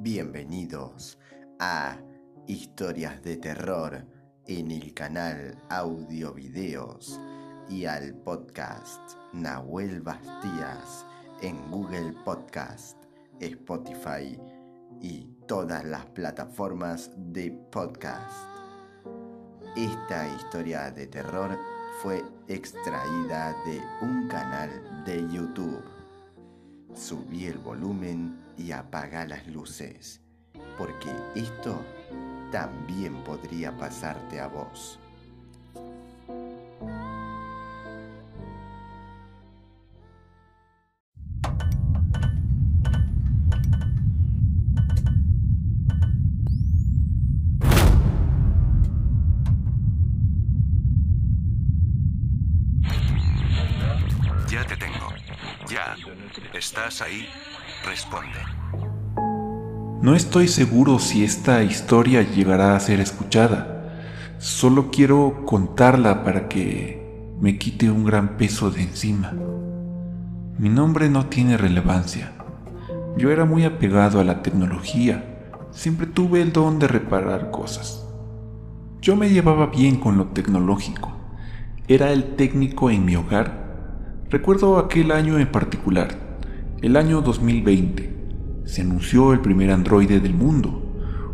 Bienvenidos a Historias de Terror en el canal Audio Videos y al podcast Nahuel Bastías en Google Podcast, Spotify y todas las plataformas de podcast. Esta historia de terror fue extraída de un canal de YouTube. Subí el volumen y apaga las luces, porque esto también podría pasarte a vos. Ya te tengo. Ya. ¿Estás ahí? Responde. No estoy seguro si esta historia llegará a ser escuchada. Solo quiero contarla para que me quite un gran peso de encima. Mi nombre no tiene relevancia. Yo era muy apegado a la tecnología. Siempre tuve el don de reparar cosas. Yo me llevaba bien con lo tecnológico. Era el técnico en mi hogar. Recuerdo aquel año en particular, el año 2020. Se anunció el primer androide del mundo,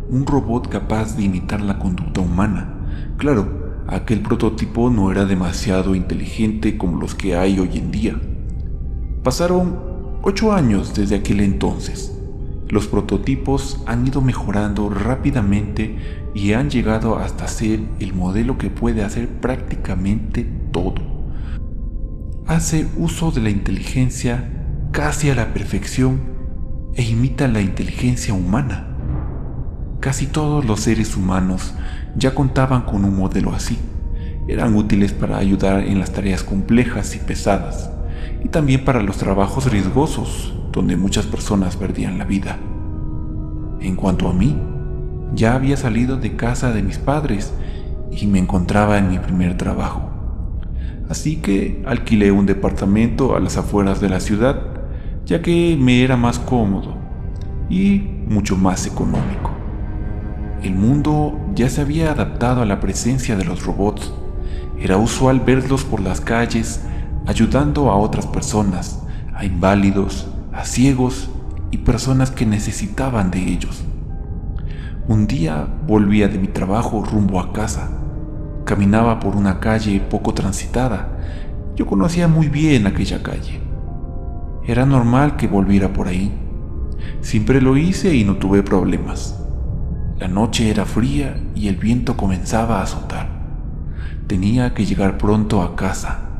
un robot capaz de imitar la conducta humana. Claro, aquel prototipo no era demasiado inteligente como los que hay hoy en día. Pasaron ocho años desde aquel entonces. Los prototipos han ido mejorando rápidamente y han llegado hasta ser el modelo que puede hacer prácticamente todo. Hace uso de la inteligencia casi a la perfección e imita la inteligencia humana. Casi todos los seres humanos ya contaban con un modelo así. Eran útiles para ayudar en las tareas complejas y pesadas, y también para los trabajos riesgosos, donde muchas personas perdían la vida. En cuanto a mí, ya había salido de casa de mis padres y me encontraba en mi primer trabajo. Así que alquilé un departamento a las afueras de la ciudad, ya que me era más cómodo y mucho más económico. El mundo ya se había adaptado a la presencia de los robots. Era usual verlos por las calles ayudando a otras personas, a inválidos, a ciegos y personas que necesitaban de ellos. Un día volvía de mi trabajo rumbo a casa. Caminaba por una calle poco transitada. Yo conocía muy bien aquella calle. Era normal que volviera por ahí. Siempre lo hice y no tuve problemas. La noche era fría y el viento comenzaba a azotar. Tenía que llegar pronto a casa.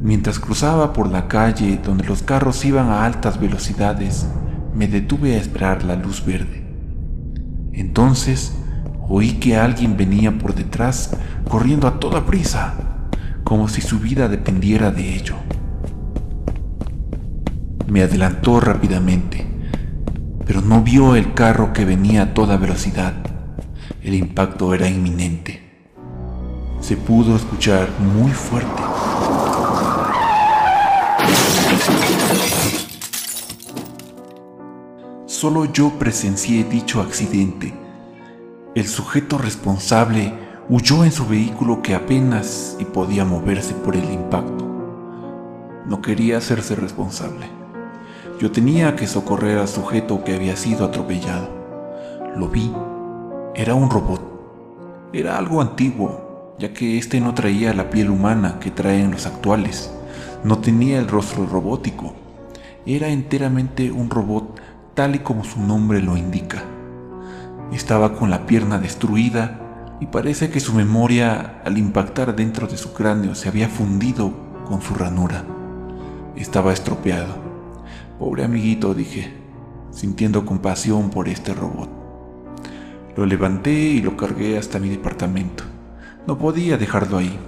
Mientras cruzaba por la calle donde los carros iban a altas velocidades, me detuve a esperar la luz verde. Entonces oí que alguien venía por detrás corriendo a toda prisa, como si su vida dependiera de ello. Me adelantó rápidamente, pero no vio el carro que venía a toda velocidad. El impacto era inminente. Se pudo escuchar muy fuerte. Solo yo presencié dicho accidente. El sujeto responsable huyó en su vehículo que apenas y podía moverse por el impacto. No quería hacerse responsable. Yo tenía que socorrer al sujeto que había sido atropellado. Lo vi. Era un robot. Era algo antiguo, ya que este no traía la piel humana que traen los actuales. No tenía el rostro robótico. Era enteramente un robot tal y como su nombre lo indica. Estaba con la pierna destruida y parece que su memoria al impactar dentro de su cráneo se había fundido con su ranura. Estaba estropeado. Pobre amiguito, dije, sintiendo compasión por este robot. Lo levanté y lo cargué hasta mi departamento. No podía dejarlo ahí.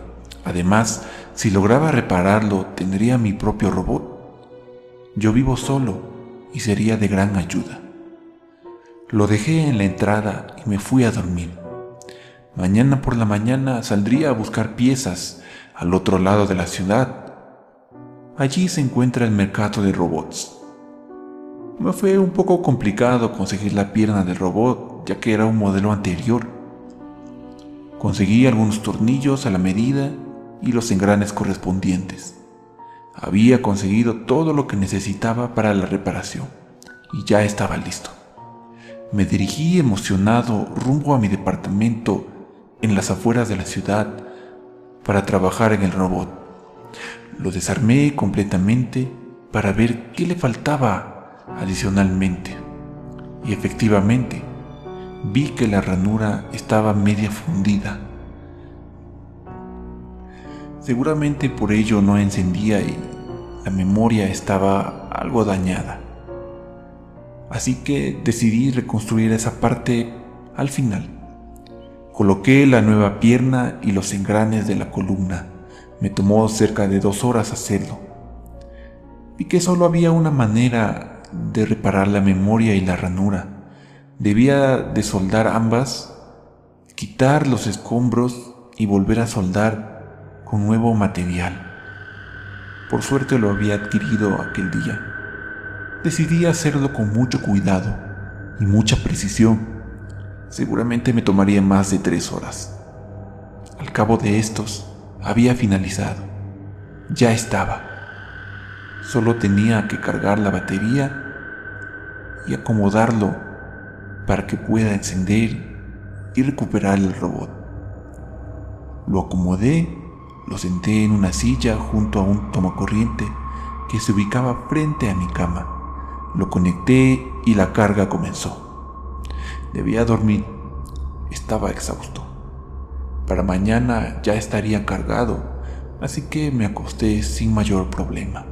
Además, si lograba repararlo, tendría mi propio robot. Yo vivo solo y sería de gran ayuda. Lo dejé en la entrada y me fui a dormir. Mañana por la mañana saldría a buscar piezas al otro lado de la ciudad. Allí se encuentra el mercado de robots. Me fue un poco complicado conseguir la pierna del robot, ya que era un modelo anterior. Conseguí algunos tornillos a la medida y los engranes correspondientes. Había conseguido todo lo que necesitaba para la reparación y ya estaba listo. Me dirigí emocionado rumbo a mi departamento en las afueras de la ciudad para trabajar en el robot. Lo desarmé completamente para ver qué le faltaba adicionalmente. Y efectivamente, vi que la ranura estaba media fundida. Seguramente por ello no encendía y la memoria estaba algo dañada. Así que decidí reconstruir esa parte al final. Coloqué la nueva pierna y los engranes de la columna. Me tomó cerca de dos horas hacerlo. Vi que solo había una manera de reparar la memoria y la ranura. Debía de soldar ambas, quitar los escombros y volver a soldar con nuevo material. Por suerte lo había adquirido aquel día decidí hacerlo con mucho cuidado y mucha precisión. Seguramente me tomaría más de tres horas. Al cabo de estos, había finalizado. Ya estaba. Solo tenía que cargar la batería y acomodarlo para que pueda encender y recuperar el robot. Lo acomodé, lo senté en una silla junto a un tomacorriente que se ubicaba frente a mi cama. Lo conecté y la carga comenzó. Debía dormir. Estaba exhausto. Para mañana ya estaría cargado, así que me acosté sin mayor problema.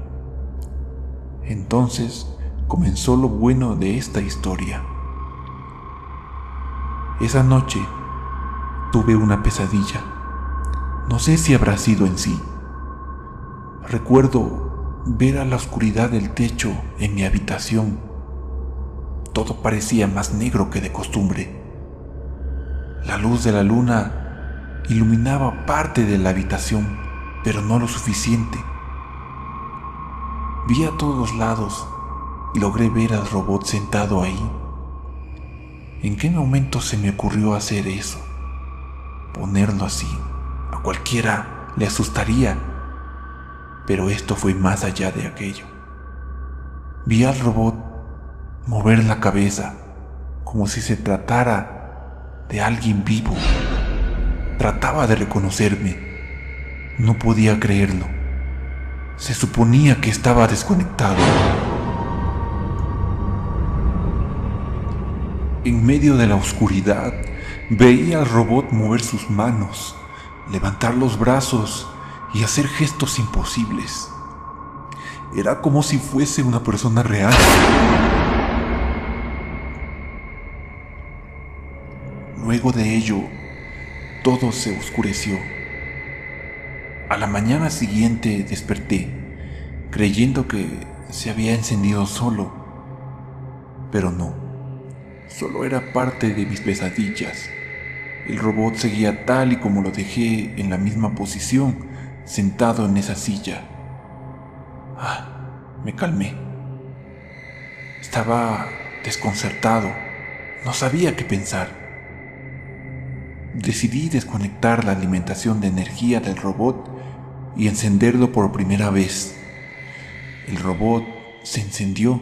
Entonces comenzó lo bueno de esta historia. Esa noche tuve una pesadilla. No sé si habrá sido en sí. Recuerdo ver a la oscuridad del techo en mi habitación. Todo parecía más negro que de costumbre. La luz de la luna iluminaba parte de la habitación, pero no lo suficiente. Vi a todos lados y logré ver al robot sentado ahí. ¿En qué momento se me ocurrió hacer eso? Ponerlo así. A cualquiera le asustaría pero esto fue más allá de aquello. Vi al robot mover la cabeza como si se tratara de alguien vivo. Trataba de reconocerme. No podía creerlo. Se suponía que estaba desconectado. En medio de la oscuridad, veía al robot mover sus manos, levantar los brazos y hacer gestos imposibles. Era como si fuese una persona real. Luego de ello, todo se oscureció. A la mañana siguiente desperté, creyendo que se había encendido solo, pero no, solo era parte de mis pesadillas. El robot seguía tal y como lo dejé en la misma posición, sentado en esa silla. Ah, me calmé. Estaba desconcertado. No sabía qué pensar. Decidí desconectar la alimentación de energía del robot y encenderlo por primera vez. El robot se encendió.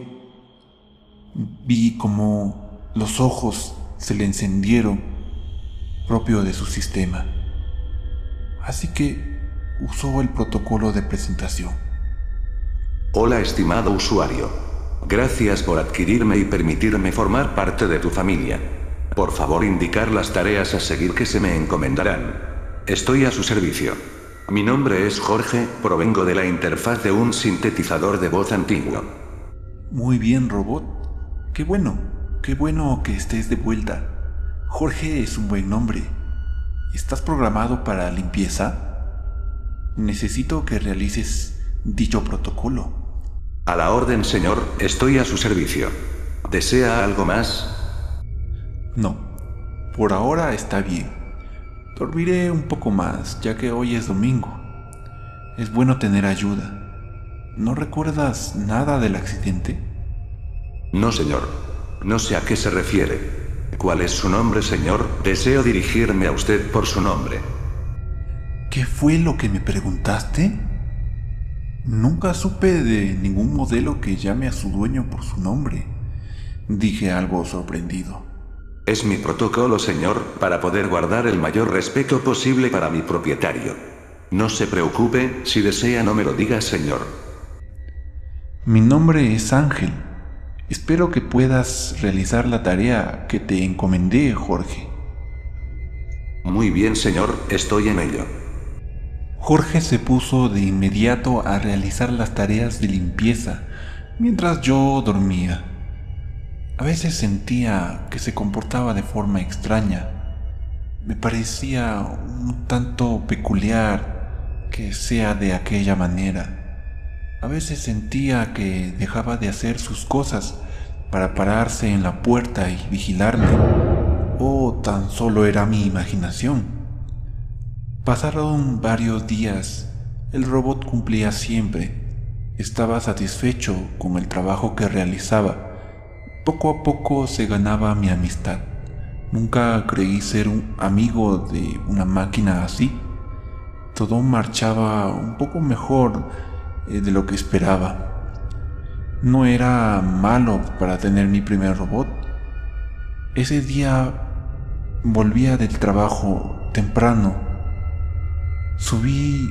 Vi como los ojos se le encendieron propio de su sistema. Así que usó el protocolo de presentación. Hola estimado usuario. Gracias por adquirirme y permitirme formar parte de tu familia. Por favor indicar las tareas a seguir que se me encomendarán. Estoy a su servicio. Mi nombre es Jorge, provengo de la interfaz de un sintetizador de voz antiguo. Muy bien, robot. Qué bueno, qué bueno que estés de vuelta. Jorge es un buen nombre. ¿Estás programado para limpieza? Necesito que realices dicho protocolo. A la orden, señor, estoy a su servicio. ¿Desea algo más? No, por ahora está bien. Dormiré un poco más, ya que hoy es domingo. Es bueno tener ayuda. ¿No recuerdas nada del accidente? No, señor. No sé a qué se refiere. ¿Cuál es su nombre, señor? Deseo dirigirme a usted por su nombre. ¿Qué fue lo que me preguntaste? Nunca supe de ningún modelo que llame a su dueño por su nombre. Dije algo sorprendido. Es mi protocolo, señor, para poder guardar el mayor respeto posible para mi propietario. No se preocupe, si desea no me lo diga, señor. Mi nombre es Ángel. Espero que puedas realizar la tarea que te encomendé, Jorge. Muy bien, señor, estoy en ello. Jorge se puso de inmediato a realizar las tareas de limpieza mientras yo dormía. A veces sentía que se comportaba de forma extraña. Me parecía un tanto peculiar que sea de aquella manera. A veces sentía que dejaba de hacer sus cosas para pararse en la puerta y vigilarme. O tan solo era mi imaginación. Pasaron varios días. El robot cumplía siempre. Estaba satisfecho con el trabajo que realizaba. Poco a poco se ganaba mi amistad. Nunca creí ser un amigo de una máquina así. Todo marchaba un poco mejor eh, de lo que esperaba. No era malo para tener mi primer robot. Ese día volvía del trabajo temprano. Subí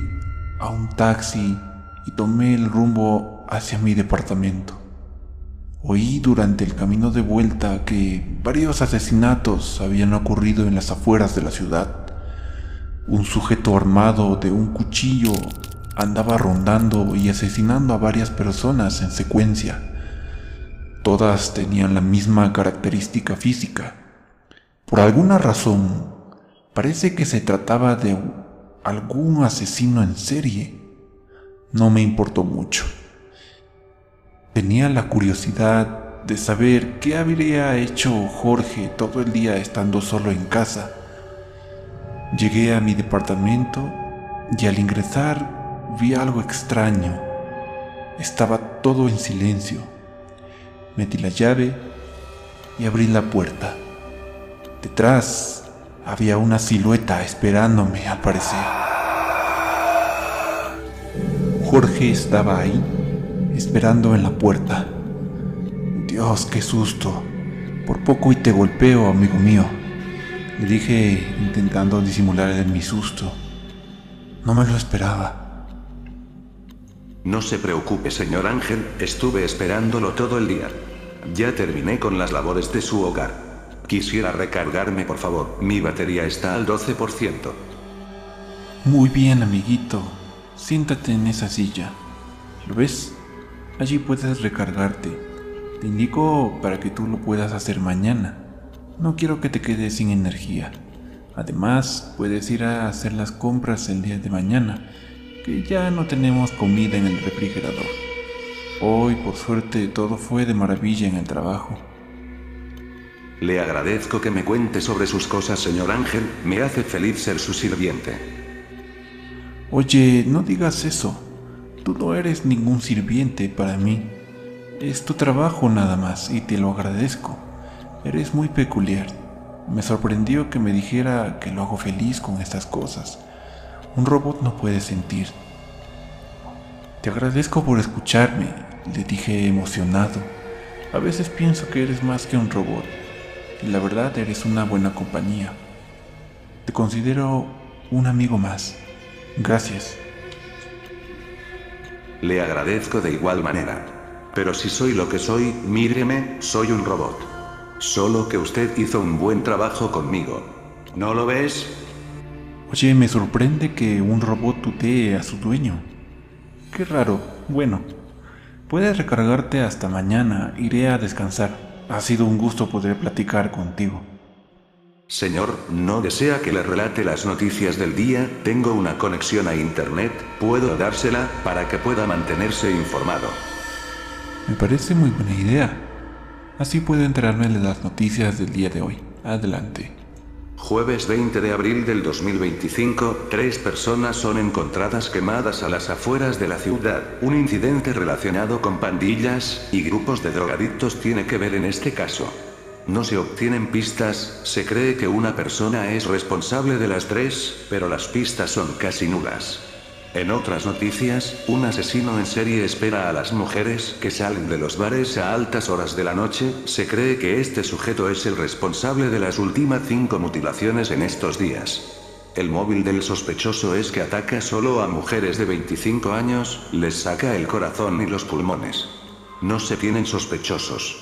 a un taxi y tomé el rumbo hacia mi departamento. Oí durante el camino de vuelta que varios asesinatos habían ocurrido en las afueras de la ciudad. Un sujeto armado de un cuchillo andaba rondando y asesinando a varias personas en secuencia. Todas tenían la misma característica física. Por alguna razón, parece que se trataba de algún asesino en serie. No me importó mucho. Tenía la curiosidad de saber qué habría hecho Jorge todo el día estando solo en casa. Llegué a mi departamento y al ingresar vi algo extraño. Estaba todo en silencio. Metí la llave y abrí la puerta. Detrás había una silueta esperándome, al parecer. Jorge estaba ahí, esperando en la puerta. Dios, qué susto. Por poco y te golpeo, amigo mío. Le dije intentando disimular mi susto. No me lo esperaba. No se preocupe, señor Ángel, estuve esperándolo todo el día. Ya terminé con las labores de su hogar. Quisiera recargarme, por favor. Mi batería está al 12%. Muy bien, amiguito. Siéntate en esa silla. ¿Lo ves? Allí puedes recargarte. Te indico para que tú lo puedas hacer mañana. No quiero que te quedes sin energía. Además, puedes ir a hacer las compras el día de mañana que ya no tenemos comida en el refrigerador. Hoy, por suerte, todo fue de maravilla en el trabajo. Le agradezco que me cuente sobre sus cosas, señor Ángel. Me hace feliz ser su sirviente. Oye, no digas eso. Tú no eres ningún sirviente para mí. Es tu trabajo nada más y te lo agradezco. Eres muy peculiar. Me sorprendió que me dijera que lo hago feliz con estas cosas. Un robot no puede sentir. Te agradezco por escucharme, le dije emocionado. A veces pienso que eres más que un robot. Y la verdad eres una buena compañía. Te considero un amigo más. Gracias. Le agradezco de igual manera. Pero si soy lo que soy, míreme, soy un robot. Solo que usted hizo un buen trabajo conmigo. ¿No lo ves? Oye, me sorprende que un robot tutee a su dueño. Qué raro. Bueno, puedes recargarte hasta mañana. Iré a descansar. Ha sido un gusto poder platicar contigo. Señor, ¿no desea que le relate las noticias del día? Tengo una conexión a Internet, puedo dársela para que pueda mantenerse informado. Me parece muy buena idea. Así puedo enterarme de las noticias del día de hoy. Adelante. Jueves 20 de abril del 2025, tres personas son encontradas quemadas a las afueras de la ciudad. Un incidente relacionado con pandillas y grupos de drogadictos tiene que ver en este caso. No se obtienen pistas, se cree que una persona es responsable de las tres, pero las pistas son casi nulas. En otras noticias, un asesino en serie espera a las mujeres que salen de los bares a altas horas de la noche. Se cree que este sujeto es el responsable de las últimas cinco mutilaciones en estos días. El móvil del sospechoso es que ataca solo a mujeres de 25 años, les saca el corazón y los pulmones. No se tienen sospechosos.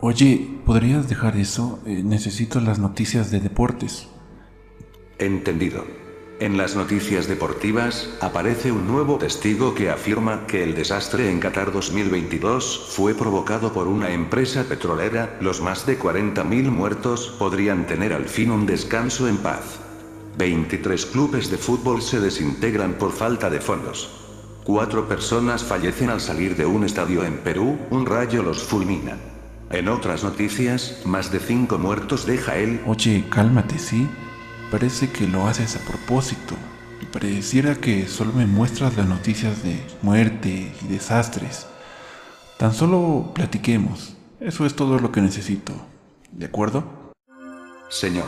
Oye, ¿podrías dejar eso? Eh, necesito las noticias de deportes. Entendido. En las noticias deportivas, aparece un nuevo testigo que afirma que el desastre en Qatar 2022 fue provocado por una empresa petrolera, los más de 40.000 muertos podrían tener al fin un descanso en paz. 23 clubes de fútbol se desintegran por falta de fondos. Cuatro personas fallecen al salir de un estadio en Perú, un rayo los fulmina. En otras noticias, más de cinco muertos deja él. Oye, cálmate, ¿sí? Parece que lo haces a propósito. Pareciera que solo me muestras las noticias de muerte y desastres. Tan solo platiquemos. Eso es todo lo que necesito. ¿De acuerdo? Señor,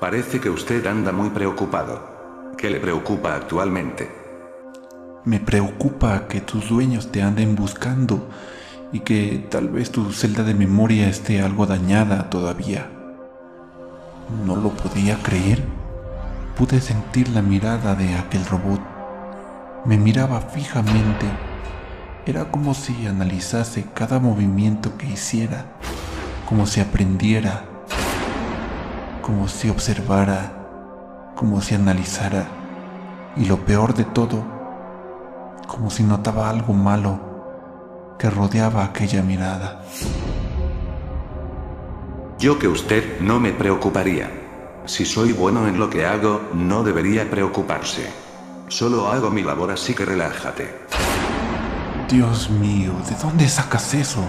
parece que usted anda muy preocupado. ¿Qué le preocupa actualmente? Me preocupa que tus dueños te anden buscando y que tal vez tu celda de memoria esté algo dañada todavía. No lo podía creer. Pude sentir la mirada de aquel robot. Me miraba fijamente. Era como si analizase cada movimiento que hiciera, como si aprendiera, como si observara, como si analizara. Y lo peor de todo, como si notaba algo malo que rodeaba aquella mirada. Yo que usted no me preocuparía. Si soy bueno en lo que hago, no debería preocuparse. Solo hago mi labor así que relájate. Dios mío, ¿de dónde sacas eso?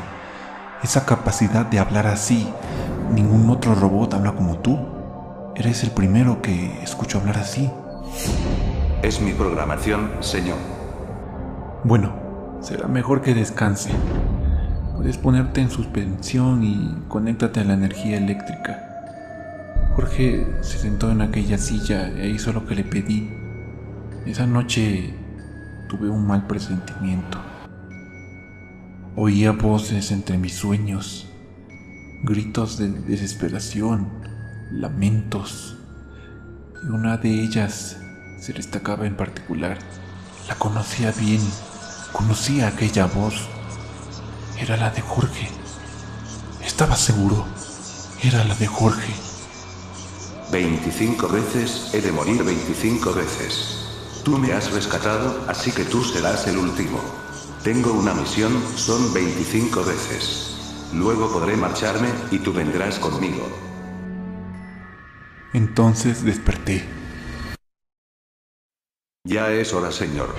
Esa capacidad de hablar así. Ningún otro robot habla como tú. Eres el primero que escucho hablar así. Es mi programación, señor. Bueno, será mejor que descanse. Puedes ponerte en suspensión y conéctate a la energía eléctrica. Jorge se sentó en aquella silla e hizo lo que le pedí. Esa noche tuve un mal presentimiento. Oía voces entre mis sueños, gritos de desesperación, lamentos, y una de ellas se destacaba en particular. La conocía bien, conocía aquella voz. Era la de Jorge. Estaba seguro. Era la de Jorge. 25 veces he de morir 25 veces. Tú me has rescatado, así que tú serás el último. Tengo una misión, son 25 veces. Luego podré marcharme y tú vendrás conmigo. Entonces desperté. Ya es hora, señor.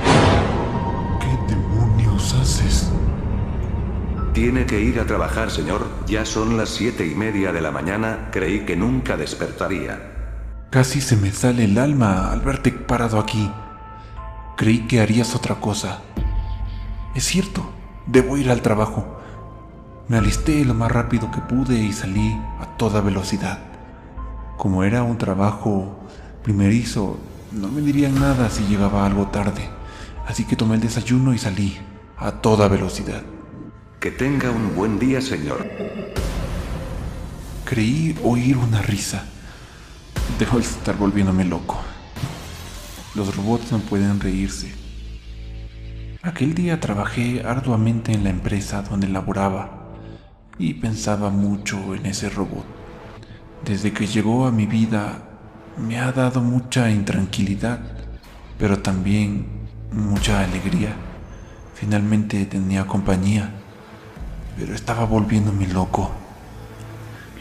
Tiene que ir a trabajar, señor. Ya son las siete y media de la mañana. Creí que nunca despertaría. Casi se me sale el alma al verte parado aquí. Creí que harías otra cosa. Es cierto, debo ir al trabajo. Me alisté lo más rápido que pude y salí a toda velocidad. Como era un trabajo primerizo, no me dirían nada si llegaba algo tarde, así que tomé el desayuno y salí a toda velocidad. Que tenga un buen día, señor. Creí oír una risa. Debo estar volviéndome loco. Los robots no pueden reírse. Aquel día trabajé arduamente en la empresa donde laboraba y pensaba mucho en ese robot. Desde que llegó a mi vida me ha dado mucha intranquilidad, pero también mucha alegría. Finalmente tenía compañía, pero estaba volviéndome loco.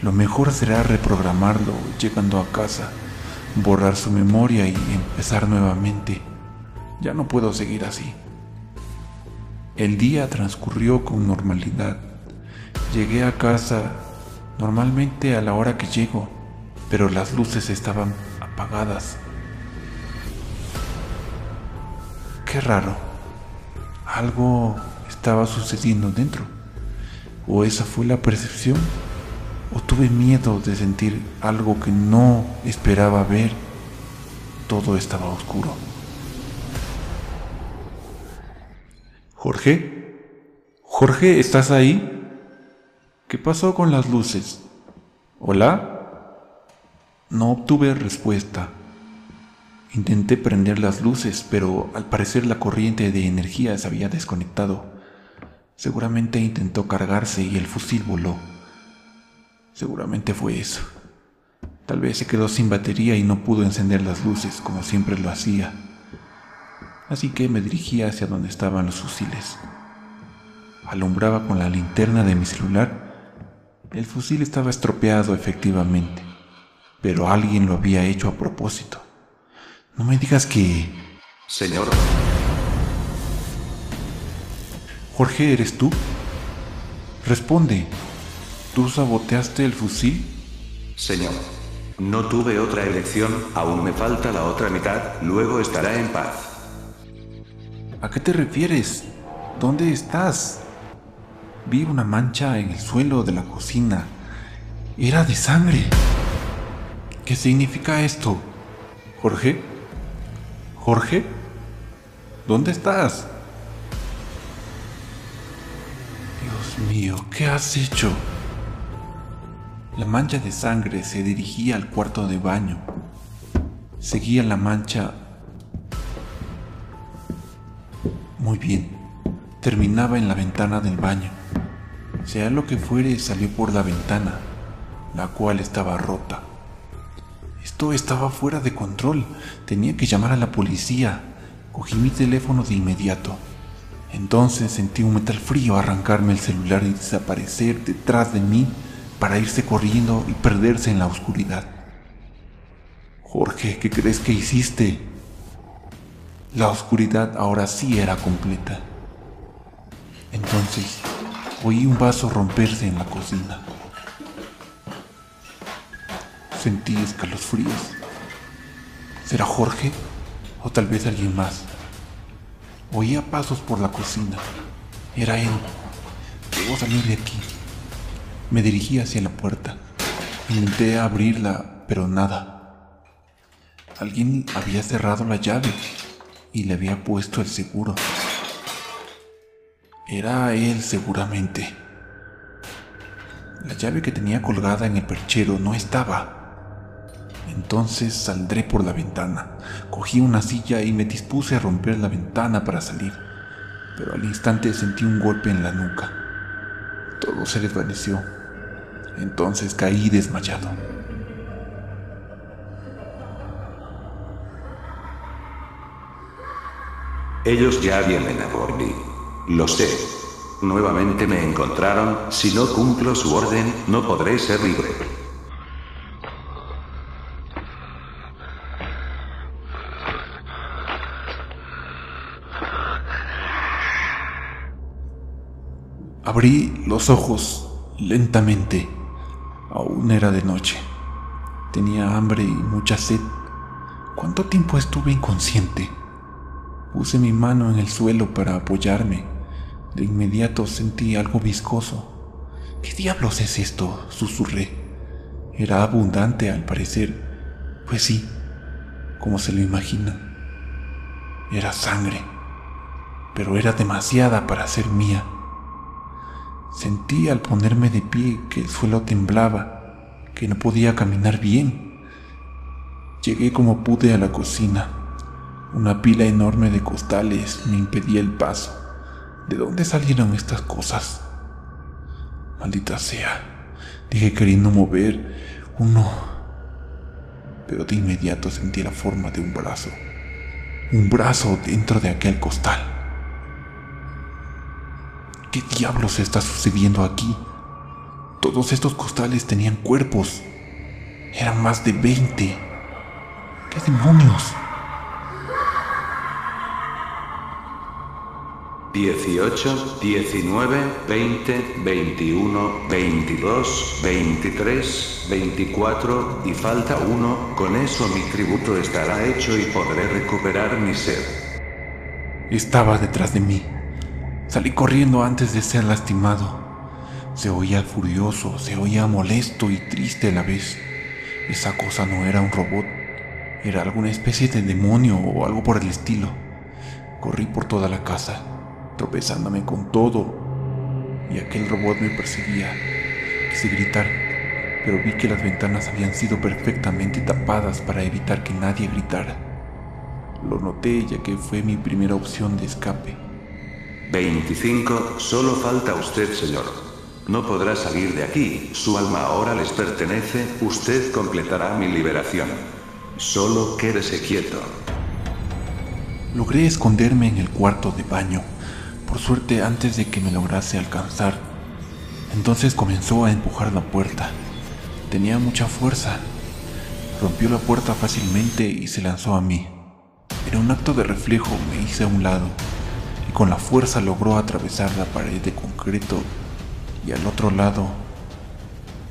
Lo mejor será reprogramarlo llegando a casa, borrar su memoria y empezar nuevamente. Ya no puedo seguir así. El día transcurrió con normalidad. Llegué a casa normalmente a la hora que llego, pero las luces estaban apagadas. Qué raro. Algo estaba sucediendo dentro. ¿O esa fue la percepción? ¿O tuve miedo de sentir algo que no esperaba ver? Todo estaba oscuro. Jorge, Jorge, ¿estás ahí? ¿Qué pasó con las luces? ¿Hola? No obtuve respuesta. Intenté prender las luces, pero al parecer la corriente de energía se había desconectado. Seguramente intentó cargarse y el fusil voló. Seguramente fue eso. Tal vez se quedó sin batería y no pudo encender las luces como siempre lo hacía así que me dirigí hacia donde estaban los fusiles. Alumbraba con la linterna de mi celular. El fusil estaba estropeado efectivamente, pero alguien lo había hecho a propósito. No me digas que... Señor. Jorge, ¿eres tú? Responde. ¿Tú saboteaste el fusil? Señor. No tuve otra elección, aún me falta la otra mitad, luego estará en paz. ¿A qué te refieres? ¿Dónde estás? Vi una mancha en el suelo de la cocina. Era de sangre. ¿Qué significa esto? Jorge? Jorge? ¿Dónde estás? Dios mío, ¿qué has hecho? La mancha de sangre se dirigía al cuarto de baño. Seguía la mancha Muy bien. Terminaba en la ventana del baño. Sea lo que fuere, salió por la ventana, la cual estaba rota. Esto estaba fuera de control. Tenía que llamar a la policía. Cogí mi teléfono de inmediato. Entonces sentí un metal frío arrancarme el celular y desaparecer detrás de mí para irse corriendo y perderse en la oscuridad. Jorge, ¿qué crees que hiciste? La oscuridad ahora sí era completa. Entonces oí un vaso romperse en la cocina. Sentí escalofríos. ¿Será Jorge? ¿O tal vez alguien más? Oía pasos por la cocina. Era él. Debo salir de aquí. Me dirigí hacia la puerta. Intenté abrirla, pero nada. Alguien había cerrado la llave y le había puesto el seguro. Era él seguramente. La llave que tenía colgada en el perchero no estaba. Entonces saldré por la ventana. Cogí una silla y me dispuse a romper la ventana para salir. Pero al instante sentí un golpe en la nuca. Todo se desvaneció. Entonces caí desmayado. Ellos ya vienen a por mí. Lo sé. Nuevamente me encontraron, si no cumplo su orden, no podré ser libre. Abrí los ojos lentamente. Aún era de noche. Tenía hambre y mucha sed. ¿Cuánto tiempo estuve inconsciente? Puse mi mano en el suelo para apoyarme. De inmediato sentí algo viscoso. ¿Qué diablos es esto? susurré. Era abundante al parecer. Pues sí, como se lo imagina. Era sangre, pero era demasiada para ser mía. Sentí al ponerme de pie que el suelo temblaba, que no podía caminar bien. Llegué como pude a la cocina una pila enorme de costales me impedía el paso. ¿De dónde salieron estas cosas? Maldita sea, dije queriendo mover uno, pero de inmediato sentí la forma de un brazo. Un brazo dentro de aquel costal. ¿Qué diablos está sucediendo aquí? Todos estos costales tenían cuerpos. Eran más de 20. ¿Qué demonios? 18, 19, 20, 21, 22, 23, 24 y falta uno, con eso mi tributo estará hecho y podré recuperar mi ser. Estaba detrás de mí. Salí corriendo antes de ser lastimado. Se oía furioso, se oía molesto y triste a la vez. Esa cosa no era un robot, era alguna especie de demonio o algo por el estilo. Corrí por toda la casa tropezándome con todo, y aquel robot me perseguía. Quise gritar, pero vi que las ventanas habían sido perfectamente tapadas para evitar que nadie gritara. Lo noté ya que fue mi primera opción de escape. 25, solo falta usted, señor. No podrá salir de aquí, su alma ahora les pertenece, usted completará mi liberación. Solo quédese quieto. Logré esconderme en el cuarto de baño por suerte antes de que me lograse alcanzar. Entonces comenzó a empujar la puerta. Tenía mucha fuerza. Rompió la puerta fácilmente y se lanzó a mí. En un acto de reflejo me hice a un lado y con la fuerza logró atravesar la pared de concreto y al otro lado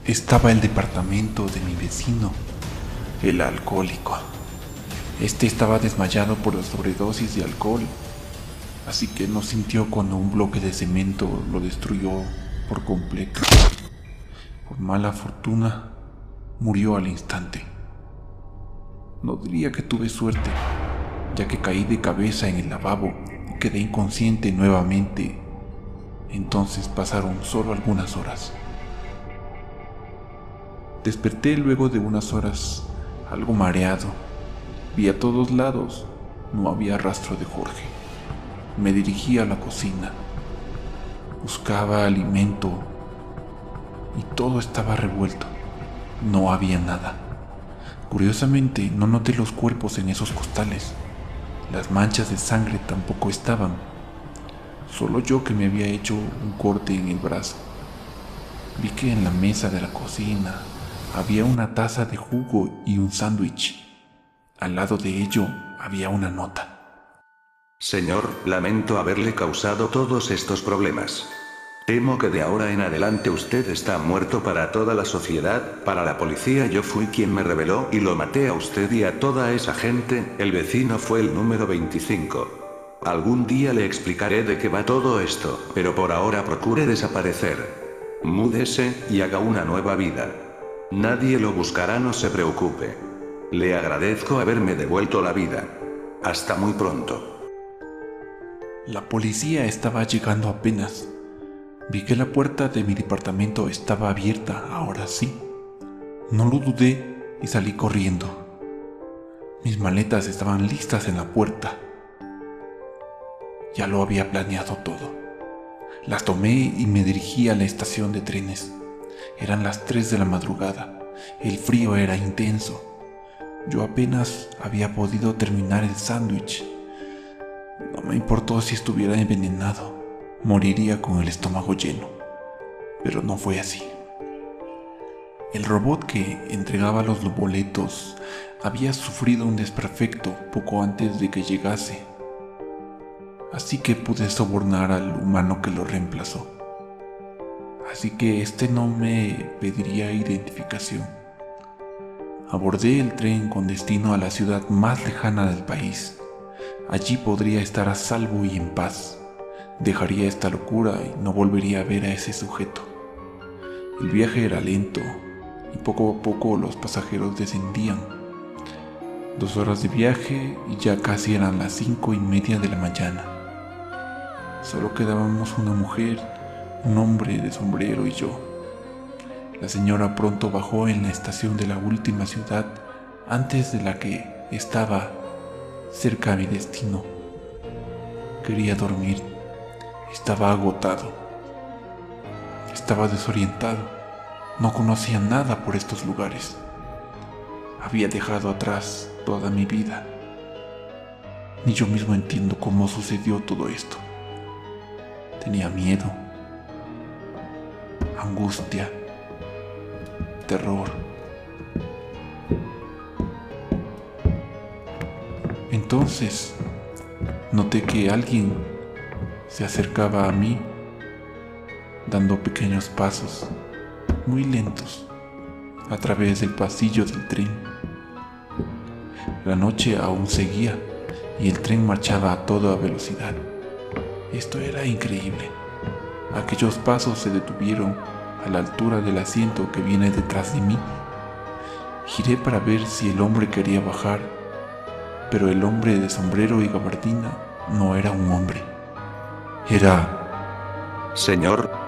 estaba el departamento de mi vecino, el alcohólico. Este estaba desmayado por la sobredosis de alcohol así que no sintió cuando un bloque de cemento lo destruyó por completo. Por mala fortuna, murió al instante. No diría que tuve suerte, ya que caí de cabeza en el lavabo quedé inconsciente nuevamente. Entonces pasaron solo algunas horas. Desperté luego de unas horas, algo mareado. Vi a todos lados, no había rastro de Jorge. Me dirigí a la cocina. Buscaba alimento y todo estaba revuelto. No había nada. Curiosamente, no noté los cuerpos en esos costales. Las manchas de sangre tampoco estaban. Solo yo que me había hecho un corte en el brazo. Vi que en la mesa de la cocina había una taza de jugo y un sándwich. Al lado de ello había una nota. Señor, lamento haberle causado todos estos problemas. Temo que de ahora en adelante usted está muerto para toda la sociedad, para la policía yo fui quien me reveló y lo maté a usted y a toda esa gente, el vecino fue el número 25. Algún día le explicaré de qué va todo esto, pero por ahora procure desaparecer. Múdese, y haga una nueva vida. Nadie lo buscará, no se preocupe. Le agradezco haberme devuelto la vida. Hasta muy pronto. La policía estaba llegando apenas. Vi que la puerta de mi departamento estaba abierta, ahora sí. No lo dudé y salí corriendo. Mis maletas estaban listas en la puerta. Ya lo había planeado todo. Las tomé y me dirigí a la estación de trenes. Eran las 3 de la madrugada. El frío era intenso. Yo apenas había podido terminar el sándwich no me importó si estuviera envenenado, moriría con el estómago lleno, pero no fue así. El robot que entregaba los boletos había sufrido un desperfecto poco antes de que llegase, así que pude sobornar al humano que lo reemplazó. Así que este no me pediría identificación. Abordé el tren con destino a la ciudad más lejana del país Allí podría estar a salvo y en paz. Dejaría esta locura y no volvería a ver a ese sujeto. El viaje era lento y poco a poco los pasajeros descendían. Dos horas de viaje y ya casi eran las cinco y media de la mañana. Solo quedábamos una mujer, un hombre de sombrero y yo. La señora pronto bajó en la estación de la última ciudad antes de la que estaba cerca a mi destino. Quería dormir. Estaba agotado. Estaba desorientado. No conocía nada por estos lugares. Había dejado atrás toda mi vida. Ni yo mismo entiendo cómo sucedió todo esto. Tenía miedo, angustia, terror Entonces, noté que alguien se acercaba a mí dando pequeños pasos, muy lentos, a través del pasillo del tren. La noche aún seguía y el tren marchaba a toda velocidad. Esto era increíble. Aquellos pasos se detuvieron a la altura del asiento que viene detrás de mí. Giré para ver si el hombre quería bajar, pero el hombre de sombrero y gabardina no era un hombre. Era... Señor,